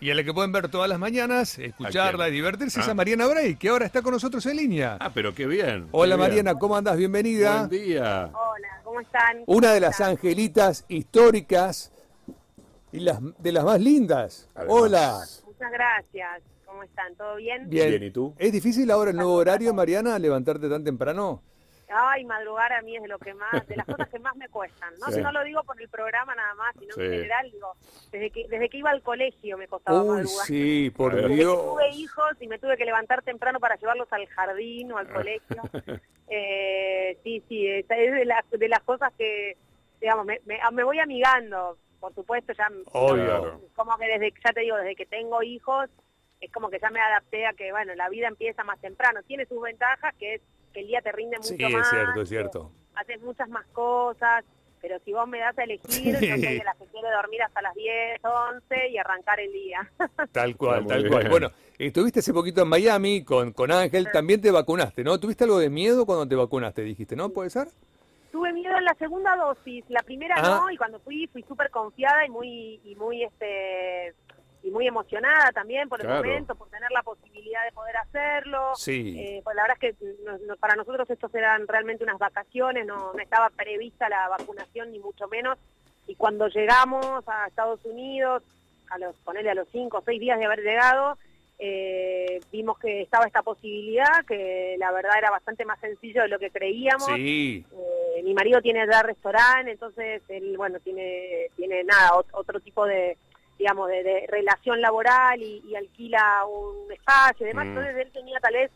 Y a la que pueden ver todas las mañanas, escucharla ¿A y divertirse es Ah. a Mariana Bray, que ahora está con nosotros en línea. Ah, pero qué bien. Hola qué bien. Mariana, ¿cómo andas? Bienvenida. Buen día. Hola, ¿cómo están? Una de ¿Cómo las angelitas históricas y las de las más lindas. Además. Hola. Muchas gracias. ¿Cómo están? ¿Todo bien? Bien. Bien, ¿y tú? ¿Es difícil ahora el nuevo horario, Mariana, levantarte tan temprano? Ay, madrugar a mí es de lo que más, de las cosas que más me cuestan. No, Sí. no lo digo por el programa nada más, sino Sí. en general, digo, desde que, desde que iba al colegio me costaba Uy, madrugar. sí, por Desde Desde que Dios. tuve hijos y me tuve que levantar temprano para llevarlos al jardín o al colegio. Eh, sí, sí, es de las, de las cosas que, digamos, me, me, me voy amigando. Por supuesto, ya Obvio. Como que desde, ya te digo, desde que tengo hijos, es como que ya me adapté a que, bueno, la vida empieza más temprano. Tiene sus ventajas, que es que el día te rinde mucho Sí, más. es cierto, es cierto. Haces muchas más cosas, pero si vos me das a elegir, yo soy de las que quiere dormir hasta las 10, 11 y arrancar el día. Tal cual, tal cual. Bueno, estuviste hace poquito en Miami con, con Ángel, también te vacunaste, ¿no? ¿Tuviste algo de miedo cuando te vacunaste, dijiste, no? ¿Puede ser? Tuve miedo en la segunda dosis, la primera Ah. no, y cuando fui, fui súper confiada y muy, y muy, este, y muy emocionada también por el Claro. momento, por tener la posibilidad de poder hacerlo. Sí. Eh, pues la verdad es que no- no- para nosotros estos eran realmente unas vacaciones, no, no estaba prevista la vacunación ni mucho menos. Y cuando llegamos a Estados Unidos, a los ponerle a los cinco o seis días de haber llegado, eh, vimos que estaba esta posibilidad, que la verdad era bastante más sencillo de lo que creíamos. Sí. Eh, mi marido tiene ya restaurante, entonces él, bueno, tiene, tiene nada, ot- otro tipo de, digamos, de, de relación laboral y, y alquila un espacio y demás. Mm. Entonces él tenía tal vez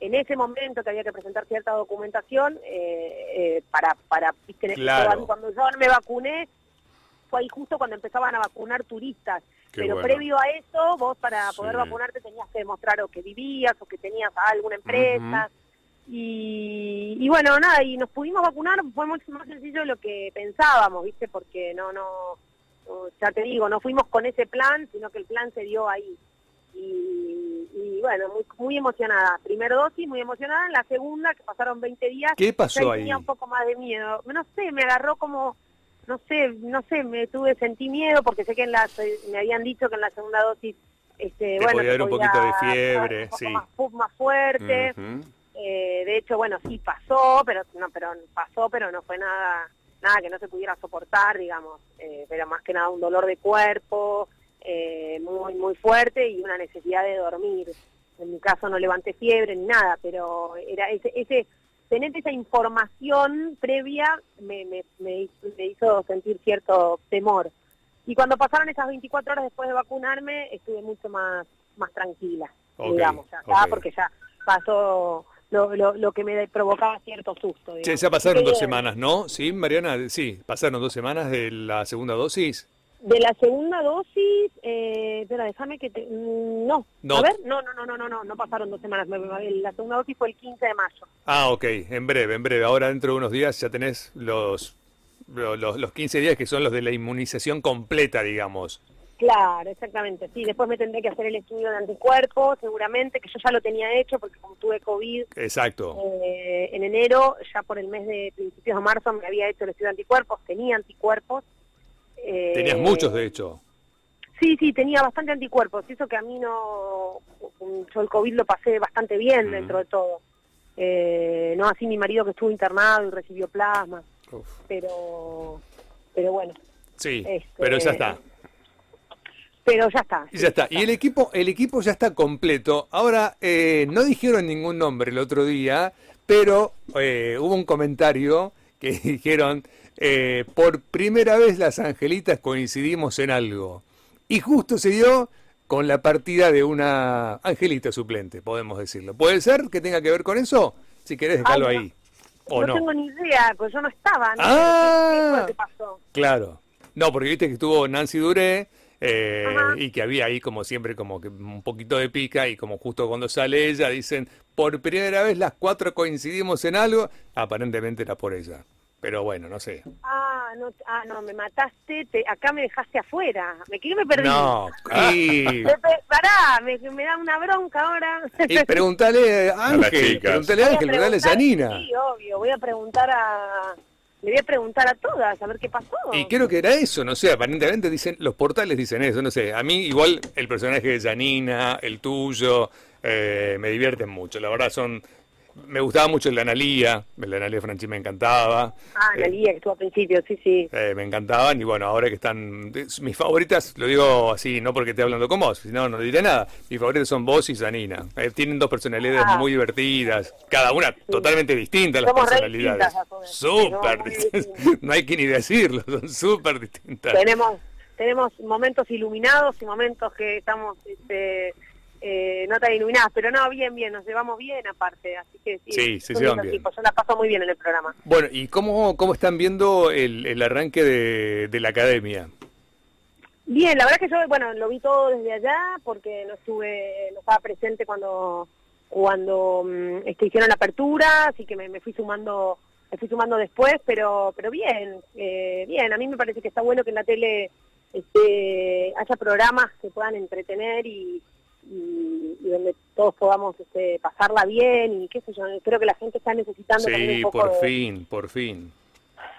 en ese momento que había que presentar cierta documentación eh, eh, para, para Claro. cuando yo me vacuné, fue ahí justo cuando empezaban a vacunar turistas. Qué Pero bueno. previo a eso, vos para poder Sí. vacunarte tenías que demostrar o que vivías o que tenías alguna empresa. Y, y bueno, nada, y nos pudimos vacunar, fue mucho más sencillo de lo que pensábamos, ¿viste? Porque no, no, no, ya te digo, no fuimos con ese plan, sino que el plan se dio ahí. Y, y bueno, muy, muy emocionada. Primer dosis, muy emocionada. En la segunda, que pasaron 20 días, ¿Qué ya pasó ahí? tenía un poco más de miedo. No sé, me agarró como, no sé, no sé, me tuve, sentí miedo porque sé que en la, me habían dicho que en la segunda dosis, este, Te bueno, podía un podía poquito de fiebre, un poco sí. más, fu- más fuerte. Eh, de hecho, bueno, sí pasó, pero no, pero pasó, pero no fue nada, nada que no se pudiera soportar, digamos. Eh, pero más que nada un dolor de cuerpo eh, muy muy fuerte y una necesidad de dormir. En mi caso no levanté fiebre ni nada, pero era ese, ese tener esa información previa me, me, me hizo, me hizo sentir cierto temor. Y cuando pasaron esas 24 horas después de vacunarme, estuve mucho más más tranquila, digamos, ya porque ya pasó lo, lo, lo que me provocaba cierto susto. Digamos. ya pasaron dos semanas, ¿no? Sí, Mariana, sí, pasaron dos semanas de la segunda dosis. De la segunda dosis, eh, espera, déjame que te... mm, No. No. a ver, no, no, no, no, no, no, no pasaron dos semanas. La segunda dosis fue el 15 de mayo. Ah, ok, en breve, en breve. Ahora dentro de unos días ya tenés los, lo- los, los 15 días que son los de la inmunización completa, digamos. Claro, exactamente. Sí, después me tendré que hacer el estudio de anticuerpos, seguramente, que yo ya lo tenía hecho porque como tuve COVID Exacto. eh, en enero, ya por el mes de principios de marzo me había hecho el estudio de anticuerpos, tenía anticuerpos. eh, Tenías muchos, de hecho. Sí, sí, tenía bastante anticuerpos. Eso que a mí no. Yo el COVID lo pasé bastante bien Mm. dentro de todo. Eh, no así mi marido que estuvo internado y recibió plasma. Uf. Pero. Pero bueno. Sí, Este- pero ya está. Pero ya está. Y ya está. Y el equipo, el equipo ya está completo. Ahora, eh, no dijeron ningún nombre el otro día, pero eh, hubo un comentario que dijeron, eh, por primera vez las angelitas coincidimos en algo. Y justo se dio con la partida de una angelita suplente, podemos decirlo. ¿Puede ser que tenga que ver con eso? Si querés, dejarlo Ay, no. ahí. ¿O no, no? tengo ni idea, pues yo no estaba. No Ah. qué pasó. Claro. No, porque viste que estuvo Nancy Duré eh, y que había ahí como siempre como que un poquito de pica y como justo cuando sale ella dicen, por primera vez las cuatro coincidimos en algo, aparentemente era por ella. Pero bueno, no sé. Ah, no, ah, no, me mataste, te, acá me dejaste afuera. ¿Me qué me perdí? No, y, pará, me, me da una bronca ahora. y preguntale a Ángel, a Voy a Ángel, preguntale a Janina. Sí, obvio, voy a preguntar a, le voy a preguntar a todas a ver qué pasó. Y creo que era eso, no sé, aparentemente dicen, los portales dicen eso, no sé. A mí igual el personaje de Janina, el tuyo, eh, me divierten mucho. La verdad son me gustaba mucho el de Analía, el de Analía Franchi me encantaba. Ah, Analía, que estuvo al principio, sí, sí. Eh, me encantaban y bueno, ahora que están... Mis favoritas, lo digo así, no porque esté hablando con vos, sino no diré nada. Mis favoritas son vos y Zanina. Eh, tienen dos personalidades ah. muy divertidas, cada una totalmente distinta las personalidades. Súper distintas. No hay que ni decirlo, son súper distintas. Tenemos, tenemos momentos iluminados y momentos que estamos... Este, eh, no tan iluminadas, pero no, bien, bien, nos llevamos bien aparte, así que sí, sí se llevan bien. yo la paso muy bien en el programa. Bueno, ¿y cómo, cómo están viendo el, el arranque de, de, la academia? Bien, la verdad que yo, bueno, lo vi todo desde allá porque no estuve, no estaba presente cuando cuando um, hicieron la apertura, así que me, fui sumando me fui sumando después, pero pero bien, eh, bien, a mí me parece que está bueno que en la tele este, haya programas que puedan entretener y, y, donde todos podamos este, pasarla bien y qué sé yo, creo que la gente está necesitando sí, por fin, por fin.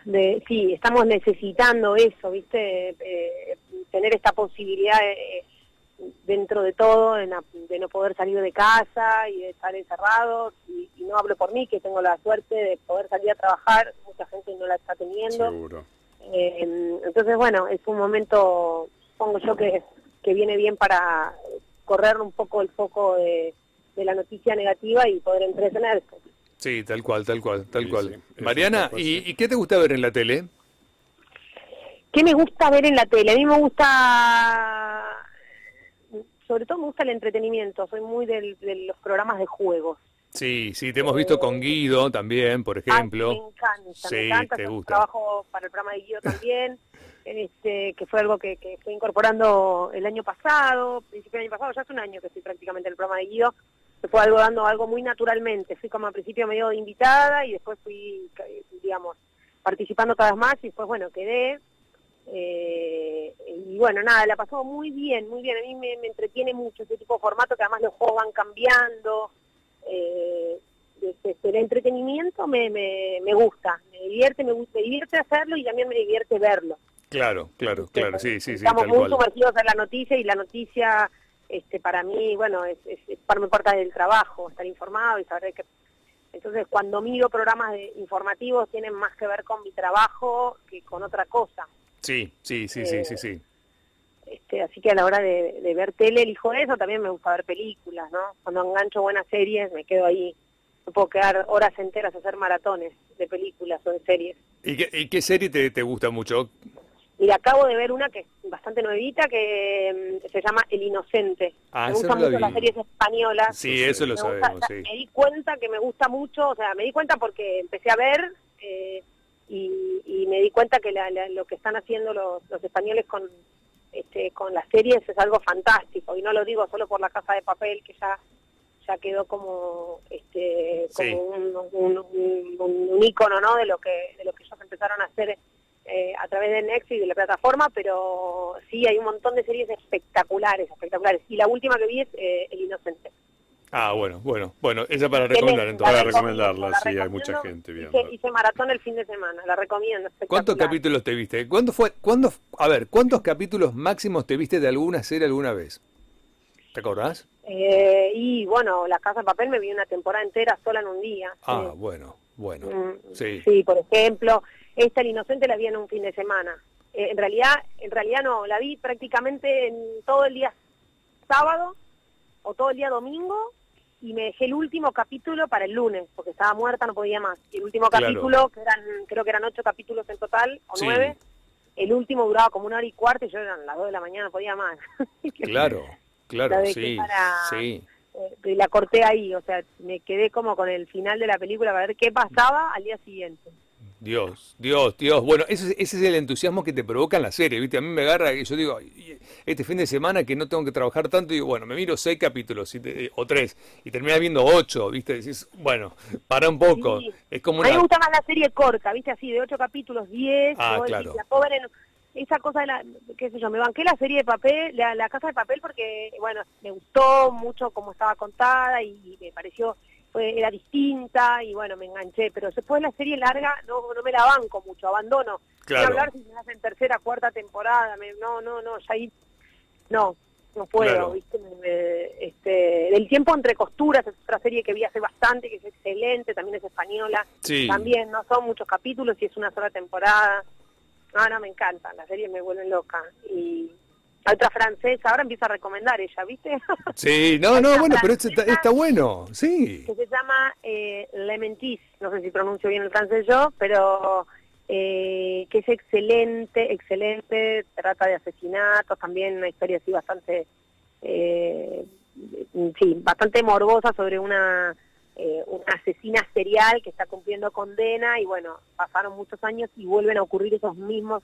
De, sí, estamos necesitando eso, ¿viste? Eh, tener esta posibilidad eh, dentro de todo de, no poder salir de casa y de estar encerrados y, no hablo por mí, que tengo la suerte de poder salir a trabajar, mucha gente no la está teniendo. Seguro. Eh, entonces, bueno, es un momento, supongo yo que, que viene bien para correr un poco el foco de, la noticia negativa y poder entretenerse. Sí, tal cual, tal cual, tal cual. Mariana, ¿y, qué te gusta ver en la tele? ¿Qué me gusta ver en la tele? A mí me gusta, sobre todo me gusta el entretenimiento, soy muy de los programas de juegos. Sí, sí, te hemos visto con Guido también, por ejemplo. me encanta, sí, me encanta. Te gusta. Trabajo para el programa de Guido también. este, que fue algo que, que estoy incorporando el año pasado, principio del año pasado, ya hace un año que estoy prácticamente en el programa de Guido, se fue algo dando algo muy naturalmente, fui como al principio medio de invitada y después fui, digamos, participando cada vez más y después, bueno, quedé. Eh, y bueno, nada, la pasó muy bien, muy bien. A mí me, entretiene mucho ese tipo de formato que además los juegos van cambiando. Eh, el entretenimiento me, me, me gusta, me divierte, me, me divierte hacerlo y también me divierte verlo. Claro, claro, claro, sí, sí, sí. Estamos muy sumergidos en la noticia y la noticia, este, para mí, bueno, es, es, es parte del trabajo, estar informado y saber que... Entonces, cuando miro programas de informativos, tienen más que ver con mi trabajo que con otra cosa. Sí, sí, sí, sí, sí, sí. Este, así que a la hora de, de ver tele elijo eso, también me gusta ver películas, ¿no? Cuando engancho buenas series, me quedo ahí me puedo quedar horas enteras a hacer maratones de películas o de series. ¿Y qué, y qué serie te, te, gusta mucho? Y acabo de ver una que es bastante nuevita que mm, se llama El Inocente. Ah, me gustan mucho las series españolas. Sí, eso lo sabemos, sí. Me di cuenta que me gusta mucho, o sea, me di cuenta porque empecé a ver eh, y, me di cuenta que lo que están haciendo los, los españoles con este, con las series es algo fantástico. Y no lo digo solo por La Casa de Papel, que ya ya quedó como este como un, un, un, ícono ¿no? de lo que de lo que ellos empezaron a hacer eh, a través de Netflix y de la plataforma, pero sí hay un montón de series espectaculares, espectaculares. Y la última que vi es eh, El Inocente. Ah, bueno, bueno, bueno, esa para recomendar entonces. Para recomendarla, sí, hay mucha gente viendo. Hice, hice, maratón el fin de semana, la recomiendo. ¿Cuántos capítulos te viste? ¿Cuándo fue, cuándo, a ver, cuántos capítulos máximos te viste de alguna serie alguna vez? ¿Te acordás? Eh, y bueno, La Casa de Papel me vi una temporada entera sola en un día. Ah, bueno, bueno. Mm, sí. sí, por ejemplo, esta El Inocente la vi en un fin de semana. Eh, en realidad, en realidad no, la vi prácticamente en todo el día sábado o todo el día domingo y me dejé el último capítulo para el lunes, porque estaba muerta, no podía más. Y el último capítulo, que eran, creo que eran ocho capítulos en total, o nueve, el último duraba como una hora y cuarto y yo eran las dos de la mañana, no podía más. claro, claro, sí, sí. Eh, la corté ahí, o sea, me quedé como con el final de la película para ver qué pasaba al día siguiente. Dios, Dios, Dios. Bueno, ese, ese es el entusiasmo que te provoca en la serie, ¿viste? A mí me agarra y yo digo, este fin de semana que no tengo que trabajar tanto, digo, bueno, me miro seis capítulos o tres y terminas viendo ocho, ¿viste? Decís, bueno, para un poco. Es como A mí me gusta más la serie corta, ¿viste? Así, de ocho capítulos, diez. Ah, claro. la pobre, esa cosa de la, qué sé yo, me banqué la serie de papel, la, casa de papel porque, bueno, me gustó mucho cómo estaba contada y me pareció fue, era distinta y bueno, me enganché, pero después la serie larga no, no me la banco mucho, abandono. Claro. hablar si se hace en tercera, cuarta temporada, me- no, no, no, ya ahí, no, no puedo, Claro. ¿viste? Me- me- este, del tiempo entre costuras es otra serie que vi hace bastante, que es excelente, también es española, Sí. también no son muchos capítulos y es una sola temporada. No, no, me encanta, las series me vuelven loca. Y otra francesa, ahora empieza a recomendar ella, ¿viste? Sí, no, no, bueno, pero este está, bueno, sí. que se llama eh, Le Mentis, no sé si pronuncio bien el francés yo, pero eh, que es excelente, excelente, trata de asesinatos, también una historia así bastante, eh, sí, bastante morbosa sobre una, eh, una asesina serial que está cumpliendo condena y bueno, pasaron muchos años y vuelven a ocurrir esos mismos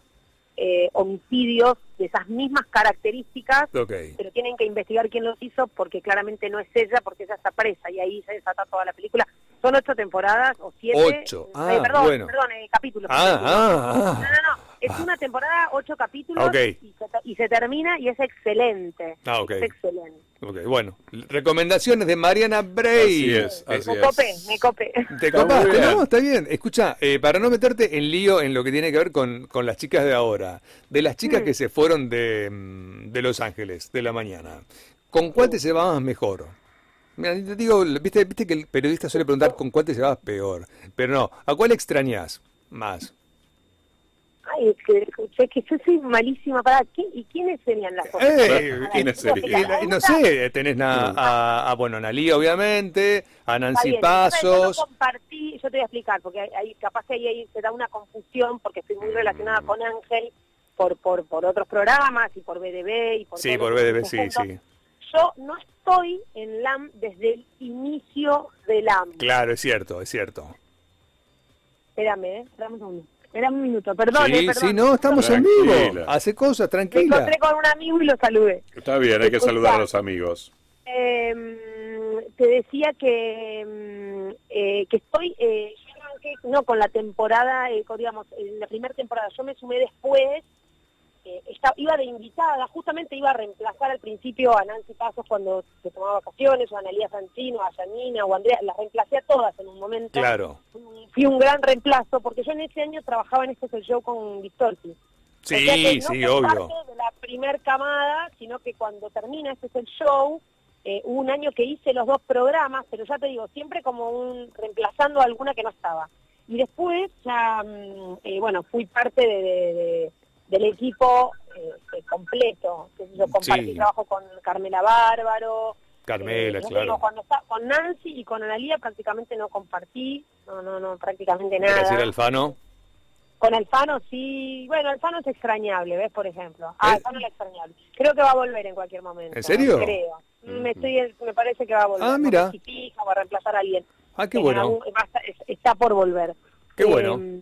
eh, homicidios de esas mismas características pero tienen que investigar quién los hizo porque claramente no es ella, porque ella está presa y ahí se desata toda la película. Son ocho temporadas o siete. Ocho. eh, Ah, perdón, bueno. perdón, eh, capítulos. Ah, capítulos. ah, No, ah. no, no. Es una temporada, ocho capítulos Ok. y, se, y se termina y es excelente. Ah, ok. Es excelente. Ok, bueno. Recomendaciones de Mariana Bray. Así es, así Me copé, me copé. ¿Te copaste? No, está bien. Escucha, eh, para no meterte en lío en lo que tiene que ver con, con las chicas de ahora, de las chicas Mm. que se fueron de, mm, de Los Ángeles, de la mañana, ¿con cuál te llevabas mejor? Mira, te digo, viste, viste que el periodista suele preguntar con cuál te llevabas peor, pero no, ¿a cuál extrañas más? Ay, es que, escuché que yo soy malísima para... ¿Quién, ¿Y quiénes serían las otras? Eh, ¿quiénes serían? no sé, tenés na- a, a, bueno, Nalí obviamente, a Nancy bien, entonces Yo Pasos, no compartí, yo te voy a explicar, porque hay, capaz que ahí, ahí se da una confusión, porque estoy muy relacionada con Ángel por, por, por otros programas y por BDB y por sí, por BDB, sí, sí, Yo no estoy en LAM desde el inicio de LAM. claro, es cierto, es cierto. Espérame, ¿eh? Espérame un segundo. Espérame un minuto, perdón. Sí, perdón. sí, no, estamos en vivo, hace cosas, Me tranquila. encontré con un amigo y lo saludé. Está bien, hay que Escucha. saludar a los amigos. Eh, te decía que mm, eh, que estoy eh, yo arranqué no con la temporada eh, con, digamos en la primera temporada yo me sumé después eh, esta- iba de invitada justamente iba a reemplazar al principio a Nancy Pasos cuando se tomaba vacaciones o a Analia Santino a Janina o a Andrea las reemplacé a todas en un momento Claro, fui un gran reemplazo porque yo en ese año trabajaba en este es el show con Vistorti sí, o sea que no sí, obvio. parte de la primer camada, sino que cuando termina este es el show, eh, hubo un año que hice los dos programas, pero ya te digo, siempre como un reemplazando a alguna que no estaba. Y después ya, mm, eh, bueno, fui parte de, de- de- del equipo eh, eh, completo. Yo compartí Sí. trabajo con Carmela Bárbaro. Carmela, eh, claro. digo, cuando está, con Nancy y con Analia prácticamente no compartí, no, no, no, prácticamente nada. Graciela Alfano. Con Alfano sí, bueno, Alfano es extrañable, ¿ves? Por ejemplo. Ah, ¿Eh? Alfano es extrañable. Creo que va a volver en cualquier momento. ¿En serio? Creo. Me, estoy, me parece que va a volver. Ah, mira. va a reemplazar a alguien. Ah, qué En bueno. algún- está por volver. Qué bueno. Eh,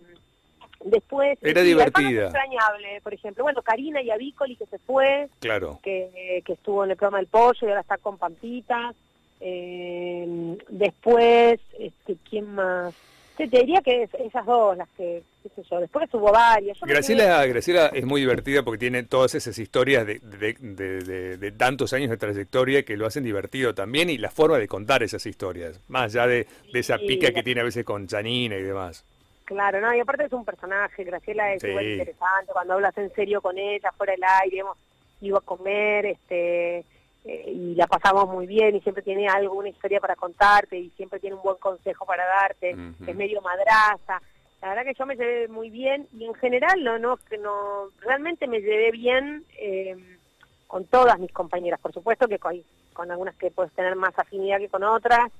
después... Era divertida. extrañable, por ejemplo. Bueno, Karina y Avícoli que se fue, Claro. que, que estuvo en el programa del pollo y ahora está con Pampita. Eh, después, este, ¿quién más? Te, te diría que es- esas dos las que, qué sé yo, después hubo varias. Yo me quedé- Graciela, Graciela es muy divertida porque tiene todas esas historias de, de- de- de- tantos años de trayectoria que lo hacen divertido también y la forma de contar esas historias, más allá de, esa Sí, pica que tiene a veces con Janina y demás. Claro, no, y aparte es un personaje, Graciela es Sí. igual interesante, cuando hablas en serio con ella, fuera del aire, hemos ido a comer, este, eh, y la pasamos muy bien, y siempre tiene alguna historia para contarte, y siempre tiene un buen consejo para darte, es medio madraza, la verdad que yo me llevé muy bien, y en general, no, no, que no, realmente me llevé bien eh, con todas mis compañeras, por supuesto que con, con algunas que puedes tener más afinidad que con otras,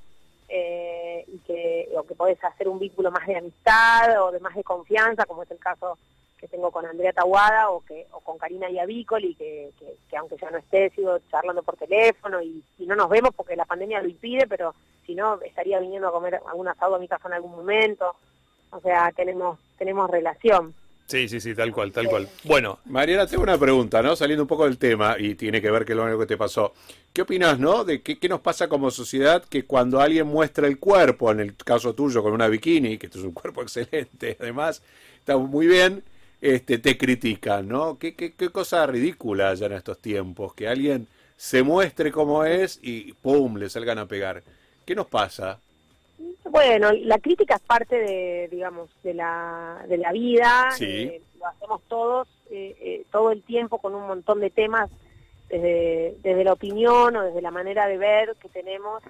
eh, y que, o que podés hacer un vínculo más de amistad o de más de confianza, como es el caso que tengo con Andrea Tahuada o que o con Karina Iavicoli, que, que, que aunque ya no esté, sigo charlando por teléfono y, y no nos vemos porque la pandemia lo impide, pero si no, estaría viniendo a comer algún asado a mi casa en algún momento. O sea, tenemos tenemos relación. Sí, sí, sí, tal cual, tal cual. Bueno, Mariana, tengo una pregunta, ¿no? Saliendo un poco del tema y tiene que ver con lo único que te pasó. ¿Qué opinas, no? De qué, qué nos pasa como sociedad que cuando alguien muestra el cuerpo, en el caso tuyo con una bikini, que esto es un cuerpo excelente, además, está muy bien, este, te critican, ¿no? ¿Qué, qué, qué cosa ridícula ya en estos tiempos, que alguien se muestre como es y ¡pum! le salgan a pegar. ¿Qué nos pasa? Bueno, la crítica es parte de, digamos, de la, de la vida, Sí. eh, lo hacemos todos, eh, eh, todo el tiempo con un montón de temas, desde, desde la opinión o desde la manera de ver que tenemos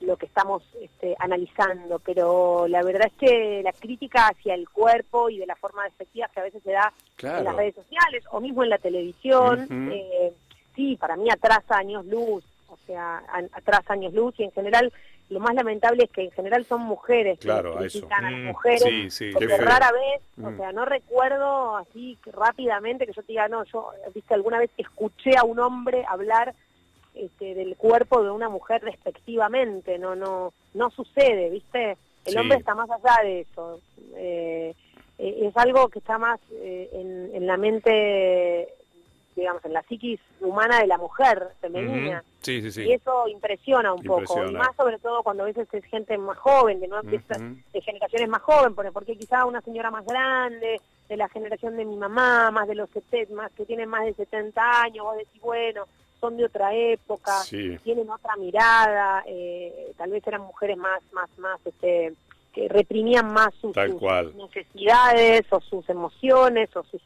lo que estamos este, analizando, pero la verdad es que la crítica hacia el cuerpo y de la forma despectiva que a veces se da Claro. en las redes sociales o mismo en la televisión, sí, para mí atrasa años luz, o sea, atrasa años luz y en general lo más lamentable es que en general son mujeres Claro, que a eso. critican a las Mm, mujeres, sí, sí, porque rara vez, o Mm. sea, no recuerdo así que rápidamente que yo te diga, no, yo, viste, alguna vez escuché a un hombre hablar este, del cuerpo de una mujer respectivamente, no, no, no sucede, viste, el Sí. hombre está más allá de eso, eh, eh, es algo que está más eh, en, en la mente, digamos, en la psiquis humana de la mujer femenina. Ujú. Sí, sí, Y sí. eso impresiona un poco, y más sobre todo cuando a veces es gente más joven, no empieza Ujú. de generaciones más jóvenes, porque, quizá una señora más grande, de la generación de mi mamá, más de los 70, más que tienen más de 70 años, vos decís, bueno, son de otra época, Sí. tienen otra mirada, eh, tal vez eran mujeres más, más, más, este, que reprimían más sus, sus necesidades o sus emociones o sus-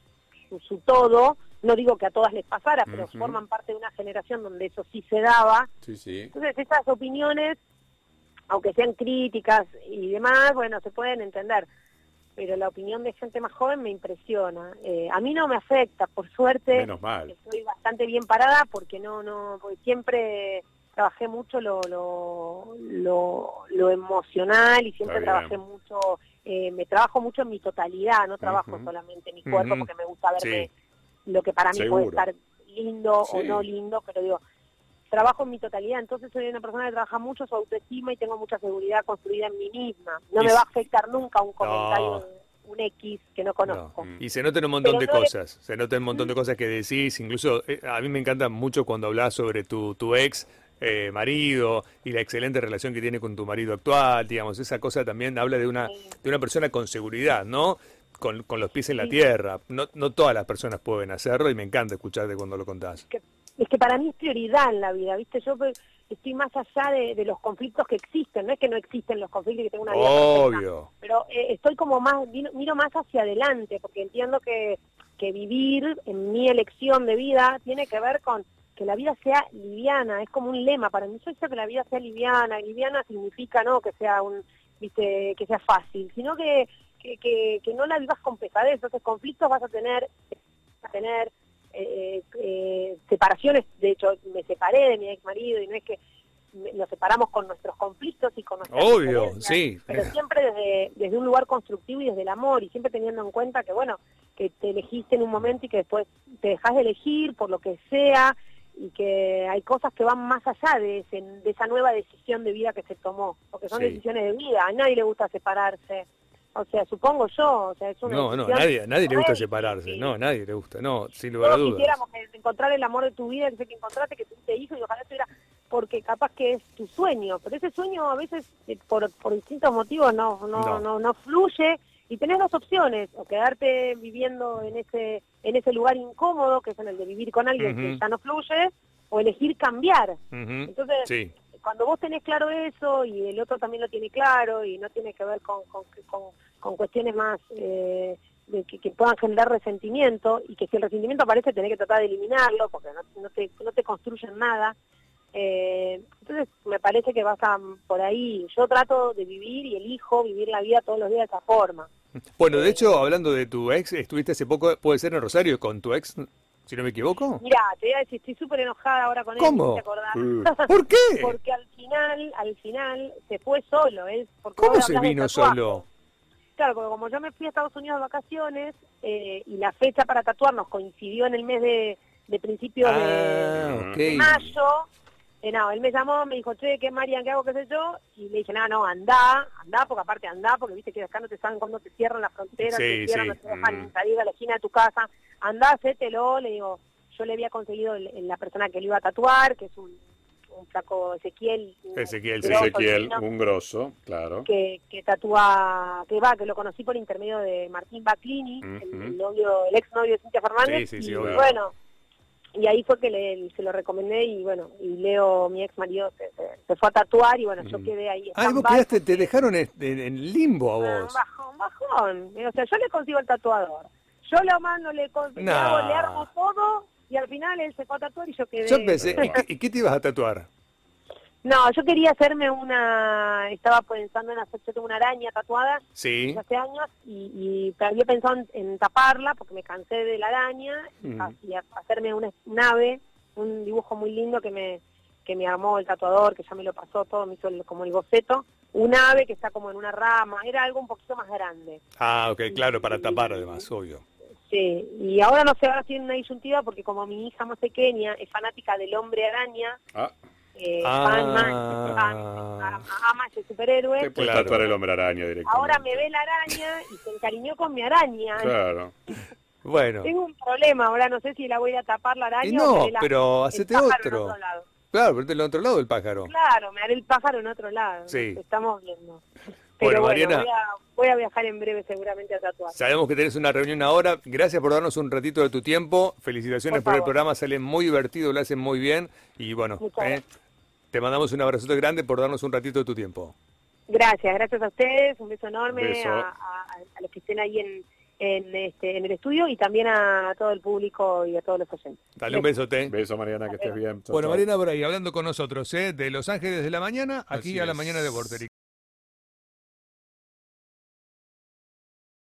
su, su todo. No digo que a todas les pasara, pero forman parte de una generación donde eso sí se daba. Sí, sí. Entonces esas opiniones, aunque sean críticas y demás, bueno, se pueden entender. Pero la opinión de gente más joven me impresiona. Eh, a mí no me afecta, por suerte Menos mal. estoy bastante bien parada porque no no porque siempre trabajé mucho lo lo, lo, lo emocional y siempre trabajé mucho eh, me trabajo mucho en mi totalidad no trabajo solamente en mi cuerpo porque me gusta verme Sí. Lo que para mí Seguro. puede estar lindo o no lindo pero digo trabajo en mi totalidad entonces soy una persona que trabaja mucho su autoestima y tengo mucha seguridad construida en mí misma no Y me va a afectar nunca un comentario No. un X que no conozco No. Y se notan un montón Pero de no le- cosas, se notan un montón de cosas que decís, incluso eh, a mí me encanta mucho cuando hablas sobre tu, tu ex eh, marido y la excelente relación que tiene con tu marido actual, digamos, esa cosa también habla de una, Sí. de una persona con seguridad, ¿no? Con, con los pies en la Sí. tierra. No, no todas las personas pueden hacerlo y me encanta escucharte cuando lo contás. que, es que para mí es prioridad en la vida, ¿viste? Yo pues, estoy más allá de, de los conflictos que existen, no es que no existen los conflictos y que tengo una vida perfecta, Obvio. pero eh, estoy como más, miro, miro más hacia adelante, porque entiendo que, que vivir en mi elección de vida tiene que ver con que la vida sea liviana, es como un lema para mí, yo creo que la vida sea liviana, liviana significa no que sea un, viste, que sea fácil, sino que, que, que, que no la vivas con pesadez, entonces conflictos vas a tener, vas a tener eh, eh, separaciones, de hecho me separé de mi ex marido y no es que nos separamos con nuestros conflictos y con nuestras Obvio, sí. pero siempre desde, desde un lugar constructivo y desde el amor y siempre teniendo en cuenta que bueno que te elegiste en un momento y que después te dejas de elegir por lo que sea y que hay cosas que van más allá de, ese, de esa nueva decisión de vida que se tomó porque son Sí. decisiones de vida a nadie le gusta separarse o sea supongo yo o sea es una No, no, nadie, nadie le gusta separarse, no, nadie le gusta, no, sin lugar a dudas. quisiéramos encontrar el amor de tu vida, que sé que encontraste, que tuviste hijos y ojalá estuviera, porque capaz que es tu sueño, pero ese sueño a veces eh, por, por distintos motivos no, no, No. no. no, fluye y tenés dos opciones, o quedarte viviendo en ese, en ese lugar incómodo, que es en el de vivir con alguien que ya no fluye, o elegir cambiar. Entonces, Sí, cuando vos tenés claro eso y el otro también lo tiene claro y no tiene que ver con, con, con, con cuestiones más eh, de que, que puedan generar resentimiento y que si el resentimiento aparece tenés que tratar de eliminarlo porque no, no, te, no te construyen nada. Eh, entonces me parece que vas a, por ahí. Yo trato de vivir y elijo vivir la vida todos los días de esa forma. Bueno, de hecho, hablando de tu ex, estuviste hace poco, puede ser en Rosario, con tu ex, si no me equivoco. Mira, te voy a decir, estoy súper enojada ahora con él. ¿Cómo? ¿Por qué? porque al final, al final se fue solo. Él, porque ¿Cómo se vino solo? Claro, porque como yo me fui a Estados Unidos de vacaciones eh, y la fecha para tatuarnos coincidió en el mes de, de principio Ah, de, de mayo, eh, no, él me llamó, me dijo, che, ¿qué Marian, qué hago, qué sé yo? Y le dije, no, no, andá, andá, porque aparte andá, porque viste que acá no te saben cuando te cierran la frontera, Sí, te cierran, sí. no te dejan Mm. salir a la esquina de tu casa, andá, hacételo, le digo, yo le había conseguido el- el- la persona que le iba a tatuar, que es un, un flaco Ezequiel. Ezequiel, sí. grosso, Ezequiel, divino, un grosso, claro. que, que tatúa, que va, que lo conocí por intermedio de Martín Baclini, el, novio, el ex novio de Cintia Fernández, Sí, y bueno, y ahí fue que le, se lo recomendé y bueno, y Leo, mi ex marido, se, se- se fue a tatuar y bueno, yo quedé ahí. Ah, vos quedaste, te dejaron en, en limbo a Ah, vos. Bajón, bajón. O sea, yo le consigo el tatuador. Yo lo mando, le, con- le No. hago, le armo todo y al final él se fue a tatuar y yo quedé... Yo pensé, ¿y qué, y qué te ibas a tatuar? No, yo quería hacerme una... Estaba pensando en hacer... Yo tengo una araña tatuada Sí. hace años y, y había pensado en, en taparla porque me cansé de la araña y, Mm. a- y a- hacerme una nave, un dibujo muy lindo que me que me armó el tatuador, que ya me lo pasó todo, me hizo el- como el boceto, un ave que está como en una rama, era algo un poquito más grande. Ah, ok, claro, para tapar además, obvio. Sí, y ahora no sé, ahora tiene una disyuntiva porque como mi hija más pequeña es fanática del hombre araña, Ah, eh, Ah. fan, man, fan, ama- ese superhéroe, te puedes Claro. tatuar el hombre araña directamente. ahora me ve la araña y se encariñó con mi araña. Claro. Bueno, Tengo un problema, ahora no sé si la voy a tapar la araña Y o no, haré la- pero el hacete otro. otro lado. claro, pero del otro lado del pájaro. Claro, me haré el pájaro en otro lado. Sí. Estamos viendo. Bueno, Pero bueno, Mariana. voy, a, voy a viajar en breve seguramente a tatuar. Sabemos que tenés una reunión ahora. Gracias por darnos un ratito de tu tiempo. Felicitaciones Por por, el programa. Sale muy divertido, lo hacen muy bien. Y bueno, eh. Te mandamos un abrazote grande por darnos un ratito de tu tiempo. Gracias, gracias a ustedes, un beso enorme Beso. A, a- a los que estén ahí en, en, este, en el estudio y también a todo el público y a todos los oyentes. Dale un besote. Beso, Mariana, que estés bien. Chau, Bueno, chau. Mariana por ahí, hablando con nosotros, ¿eh? de Los Ángeles de la Mañana, aquí Así a la es. mañana de Border.